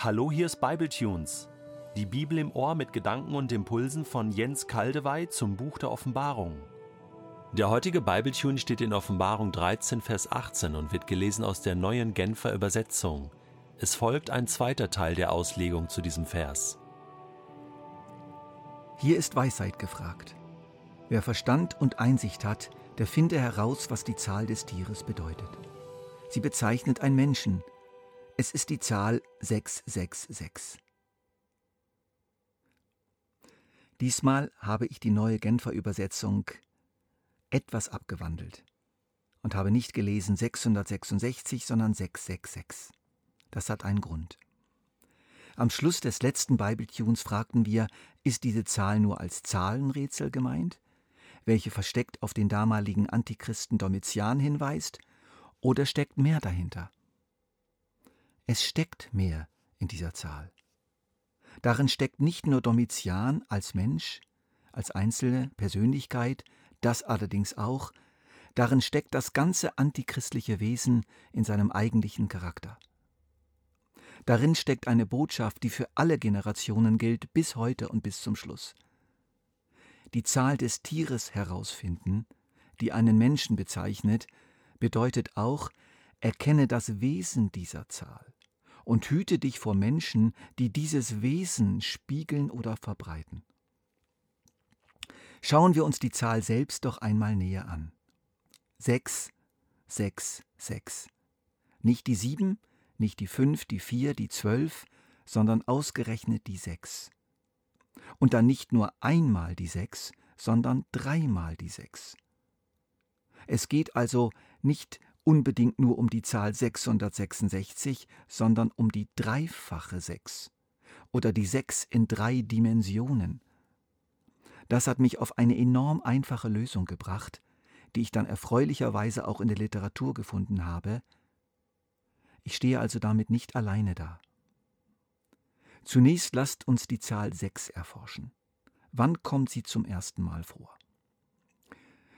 Hallo, hier ist Bibletunes. Die Bibel im Ohr mit Gedanken und Impulsen von Jens Kaldewey zum Buch der Offenbarung. Der heutige Bibletune steht in Offenbarung 13, Vers 18 und wird gelesen aus der neuen Genfer Übersetzung. Es folgt ein zweiter Teil der Auslegung zu diesem Vers. Hier ist Weisheit gefragt. Wer Verstand und Einsicht hat, der finde heraus, was die Zahl des Tieres bedeutet. Sie bezeichnet ein Menschen. Es ist die Zahl 666. Diesmal habe ich die neue Genfer Übersetzung etwas abgewandelt und habe nicht gelesen 666, sondern 666. Das hat einen Grund. Am Schluss des letzten Bibletunes fragten wir, ist diese Zahl nur als Zahlenrätsel gemeint, welche versteckt auf den damaligen Antichristen Domitian hinweist, oder steckt mehr dahinter? Es steckt mehr in dieser Zahl. Darin steckt nicht nur Domitian als Mensch, als einzelne Persönlichkeit, das allerdings auch, darin steckt das ganze antichristliche Wesen in seinem eigentlichen Charakter. Darin steckt eine Botschaft, die für alle Generationen gilt, bis heute und bis zum Schluss. Die Zahl des Tieres herausfinden, die einen Menschen bezeichnet, bedeutet auch, erkenne das Wesen dieser Zahl und hüte dich vor Menschen, die dieses Wesen spiegeln oder verbreiten. Schauen wir uns die Zahl selbst doch einmal näher an. Sechs, sechs, sechs. Nicht die sieben, nicht die fünf, die vier, die zwölf, sondern ausgerechnet die sechs. Und dann nicht nur einmal die sechs, sondern dreimal die sechs. Es geht also nicht unbedingt nur um die Zahl 666, sondern um die dreifache Sechs oder die Sechs in drei Dimensionen. Das hat mich auf eine enorm einfache Lösung gebracht, die ich dann erfreulicherweise auch in der Literatur gefunden habe. Ich stehe also damit nicht alleine da. Zunächst lasst uns die Zahl 6 erforschen. Wann kommt sie zum ersten Mal vor?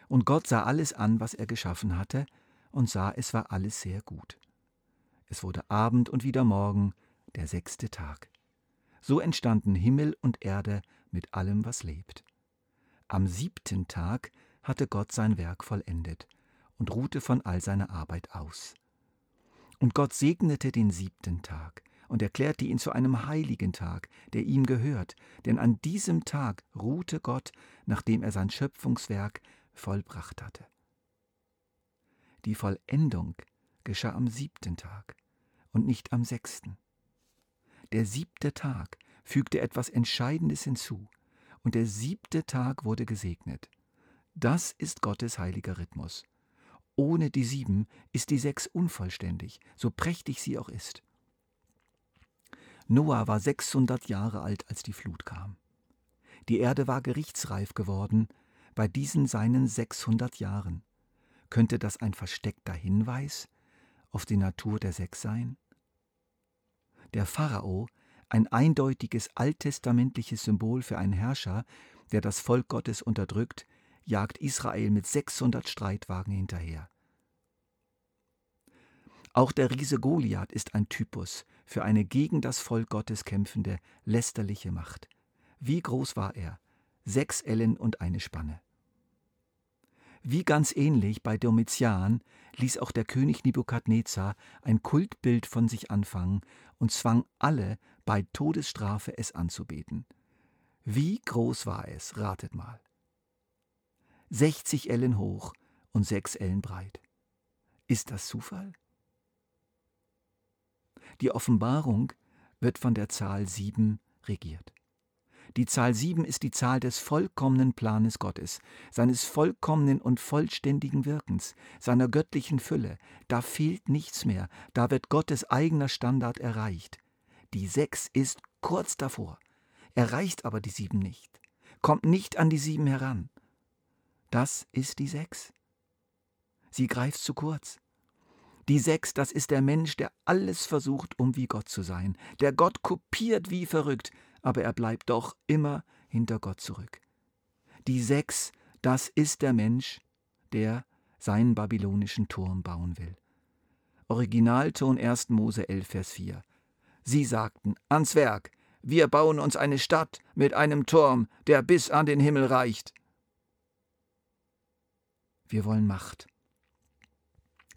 Und Gott sah alles an, was er geschaffen hatte, und sah, es war alles sehr gut. Es wurde Abend und wieder Morgen, der sechste Tag. So entstanden Himmel und Erde mit allem, was lebt. Am siebten Tag hatte Gott sein Werk vollendet und ruhte von all seiner Arbeit aus. Und Gott segnete den siebten Tag und erklärte ihn zu einem heiligen Tag, der ihm gehört, denn an diesem Tag ruhte Gott, nachdem er sein Schöpfungswerk vollbracht hatte. Die Vollendung geschah am siebten Tag und nicht am sechsten. Der siebte Tag fügte etwas Entscheidendes hinzu, und der siebte Tag wurde gesegnet. Das ist Gottes heiliger Rhythmus. Ohne die sieben ist die sechs unvollständig, so prächtig sie auch ist. Noah war 600 Jahre alt, als die Flut kam. Die Erde war gerichtsreif geworden bei diesen seinen 600 Jahren. Könnte das ein versteckter Hinweis auf die Natur der Sechs sein? Der Pharao, ein eindeutiges alttestamentliches Symbol für einen Herrscher, der das Volk Gottes unterdrückt, jagt Israel mit 600 Streitwagen hinterher. Auch der Riese Goliath ist ein Typus für eine gegen das Volk Gottes kämpfende, lästerliche Macht. Wie groß war er? Sechs Ellen und eine Spanne. Wie ganz ähnlich bei Domitian ließ auch der König Nebukadnezar ein Kultbild von sich anfangen und zwang alle bei Todesstrafe es anzubeten. Wie groß war es, ratet mal. 60 Ellen hoch und 6 Ellen breit. Ist das Zufall? Die Offenbarung wird von der Zahl 7 regiert. Die Zahl sieben ist die Zahl des vollkommenen Planes Gottes, seines vollkommenen und vollständigen Wirkens, seiner göttlichen Fülle. Da fehlt nichts mehr, da wird Gottes eigener Standard erreicht. Die sechs ist kurz davor, erreicht aber die sieben nicht, kommt nicht an die sieben heran. Das ist die sechs. Sie greift zu kurz. Die sechs, das ist der Mensch, der alles versucht, um wie Gott zu sein, der Gott kopiert wie verrückt, aber er bleibt doch immer hinter Gott zurück. Die sechs, das ist der Mensch, der seinen babylonischen Turm bauen will. Originalton 1. Mose 11, Vers 4. Sie sagten, ans Werk, wir bauen uns eine Stadt mit einem Turm, der bis an den Himmel reicht. Wir wollen Macht.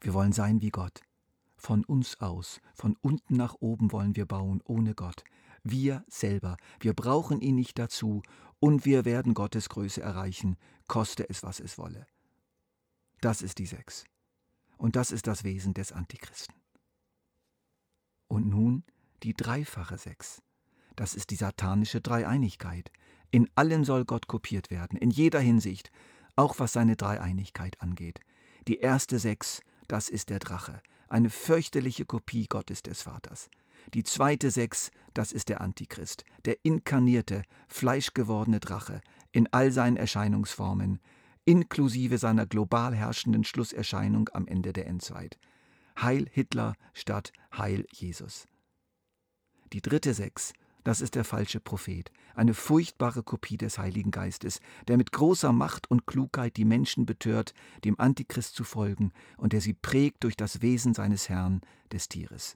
Wir wollen sein wie Gott. Von uns aus, von unten nach oben wollen wir bauen, ohne Gott. Wir selber, wir brauchen ihn nicht dazu, und wir werden Gottes Größe erreichen, koste es, was es wolle. Das ist die Sechs. Und das ist das Wesen des Antichristen. Und nun die dreifache Sechs. Das ist die satanische Dreieinigkeit. In allem soll Gott kopiert werden, in jeder Hinsicht, auch was seine Dreieinigkeit angeht. Die erste Sechs, das ist der Drache, eine fürchterliche Kopie Gottes des Vaters. Die zweite Sechs, das ist der Antichrist, der inkarnierte, fleischgewordene Drache in all seinen Erscheinungsformen, inklusive seiner global herrschenden Schlusserscheinung am Ende der Endzeit. Heil Hitler statt Heil Jesus. Die dritte Sechs, das ist der falsche Prophet, eine furchtbare Kopie des Heiligen Geistes, der mit großer Macht und Klugheit die Menschen betört, dem Antichrist zu folgen, und der sie prägt durch das Wesen seines Herrn, des Tieres.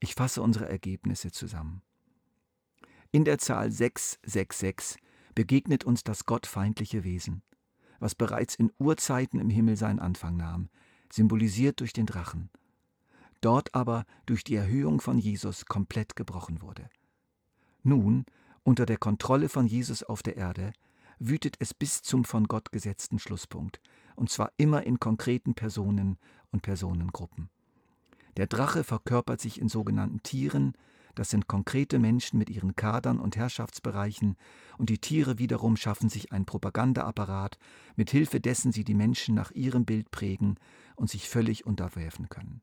Ich fasse unsere Ergebnisse zusammen. In der Zahl 666 begegnet uns das gottfeindliche Wesen, was bereits in Urzeiten im Himmel seinen Anfang nahm, symbolisiert durch den Drachen, dort aber durch die Erhöhung von Jesus komplett gebrochen wurde. Nun, unter der Kontrolle von Jesus auf der Erde, wütet es bis zum von Gott gesetzten Schlusspunkt, und zwar immer in konkreten Personen und Personengruppen. Der Drache verkörpert sich in sogenannten Tieren, das sind konkrete Menschen mit ihren Kadern und Herrschaftsbereichen, und die Tiere wiederum schaffen sich einen Propagandaapparat, mit Hilfe dessen sie die Menschen nach ihrem Bild prägen und sich völlig unterwerfen können.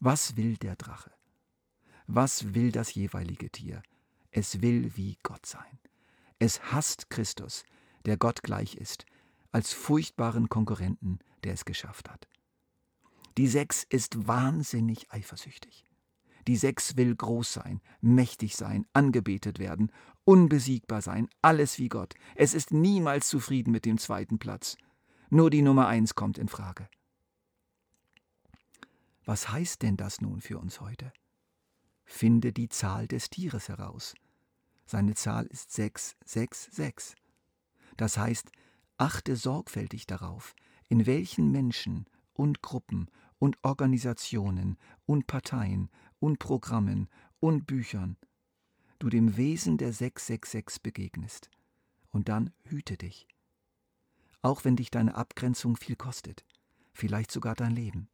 Was will der Drache? Was will das jeweilige Tier? Es will wie Gott sein. Es hasst Christus, der Gott gleich ist, als furchtbaren Konkurrenten, der es geschafft hat. Die Sechs ist wahnsinnig eifersüchtig. Die Sechs will groß sein, mächtig sein, angebetet werden, unbesiegbar sein, alles wie Gott. Es ist niemals zufrieden mit dem zweiten Platz. Nur die Nummer eins kommt in Frage. Was heißt denn das nun für uns heute? Finde die Zahl des Tieres heraus. Seine Zahl ist 666. Das heißt, achte sorgfältig darauf, in welchen Menschen und Gruppen und Organisationen und Parteien und Programmen und Büchern du dem Wesen der 666 begegnest. Und dann hüte dich. Auch wenn dich deine Abgrenzung viel kostet, vielleicht sogar dein Leben.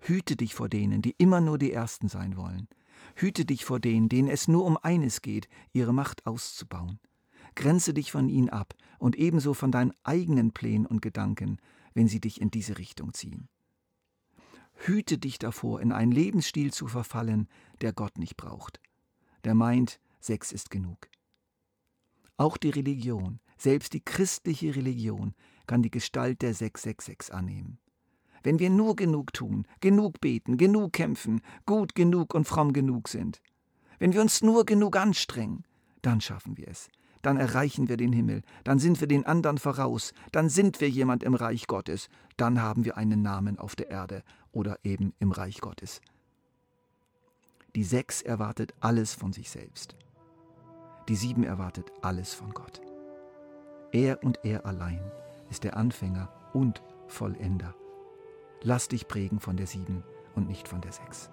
Hüte dich vor denen, die immer nur die Ersten sein wollen. Hüte dich vor denen, denen es nur um eines geht, ihre Macht auszubauen. Grenze dich von ihnen ab und ebenso von deinen eigenen Plänen und Gedanken, wenn sie dich in diese Richtung ziehen. Hüte dich davor, in einen Lebensstil zu verfallen, der Gott nicht braucht, der meint, Sex ist genug. Auch die Religion, selbst die christliche Religion, kann die Gestalt der 666 annehmen. Wenn wir nur genug tun, genug beten, genug kämpfen, gut genug und fromm genug sind, wenn wir uns nur genug anstrengen, dann schaffen wir es dann erreichen wir den Himmel, dann sind wir den anderen voraus, dann sind wir jemand im Reich Gottes, dann haben wir einen Namen auf der Erde oder eben im Reich Gottes. Die Sechs erwartet alles von sich selbst. Die Sieben erwartet alles von Gott. Er und er allein ist der Anfänger und Vollender. Lass dich prägen von der Sieben und nicht von der Sechs.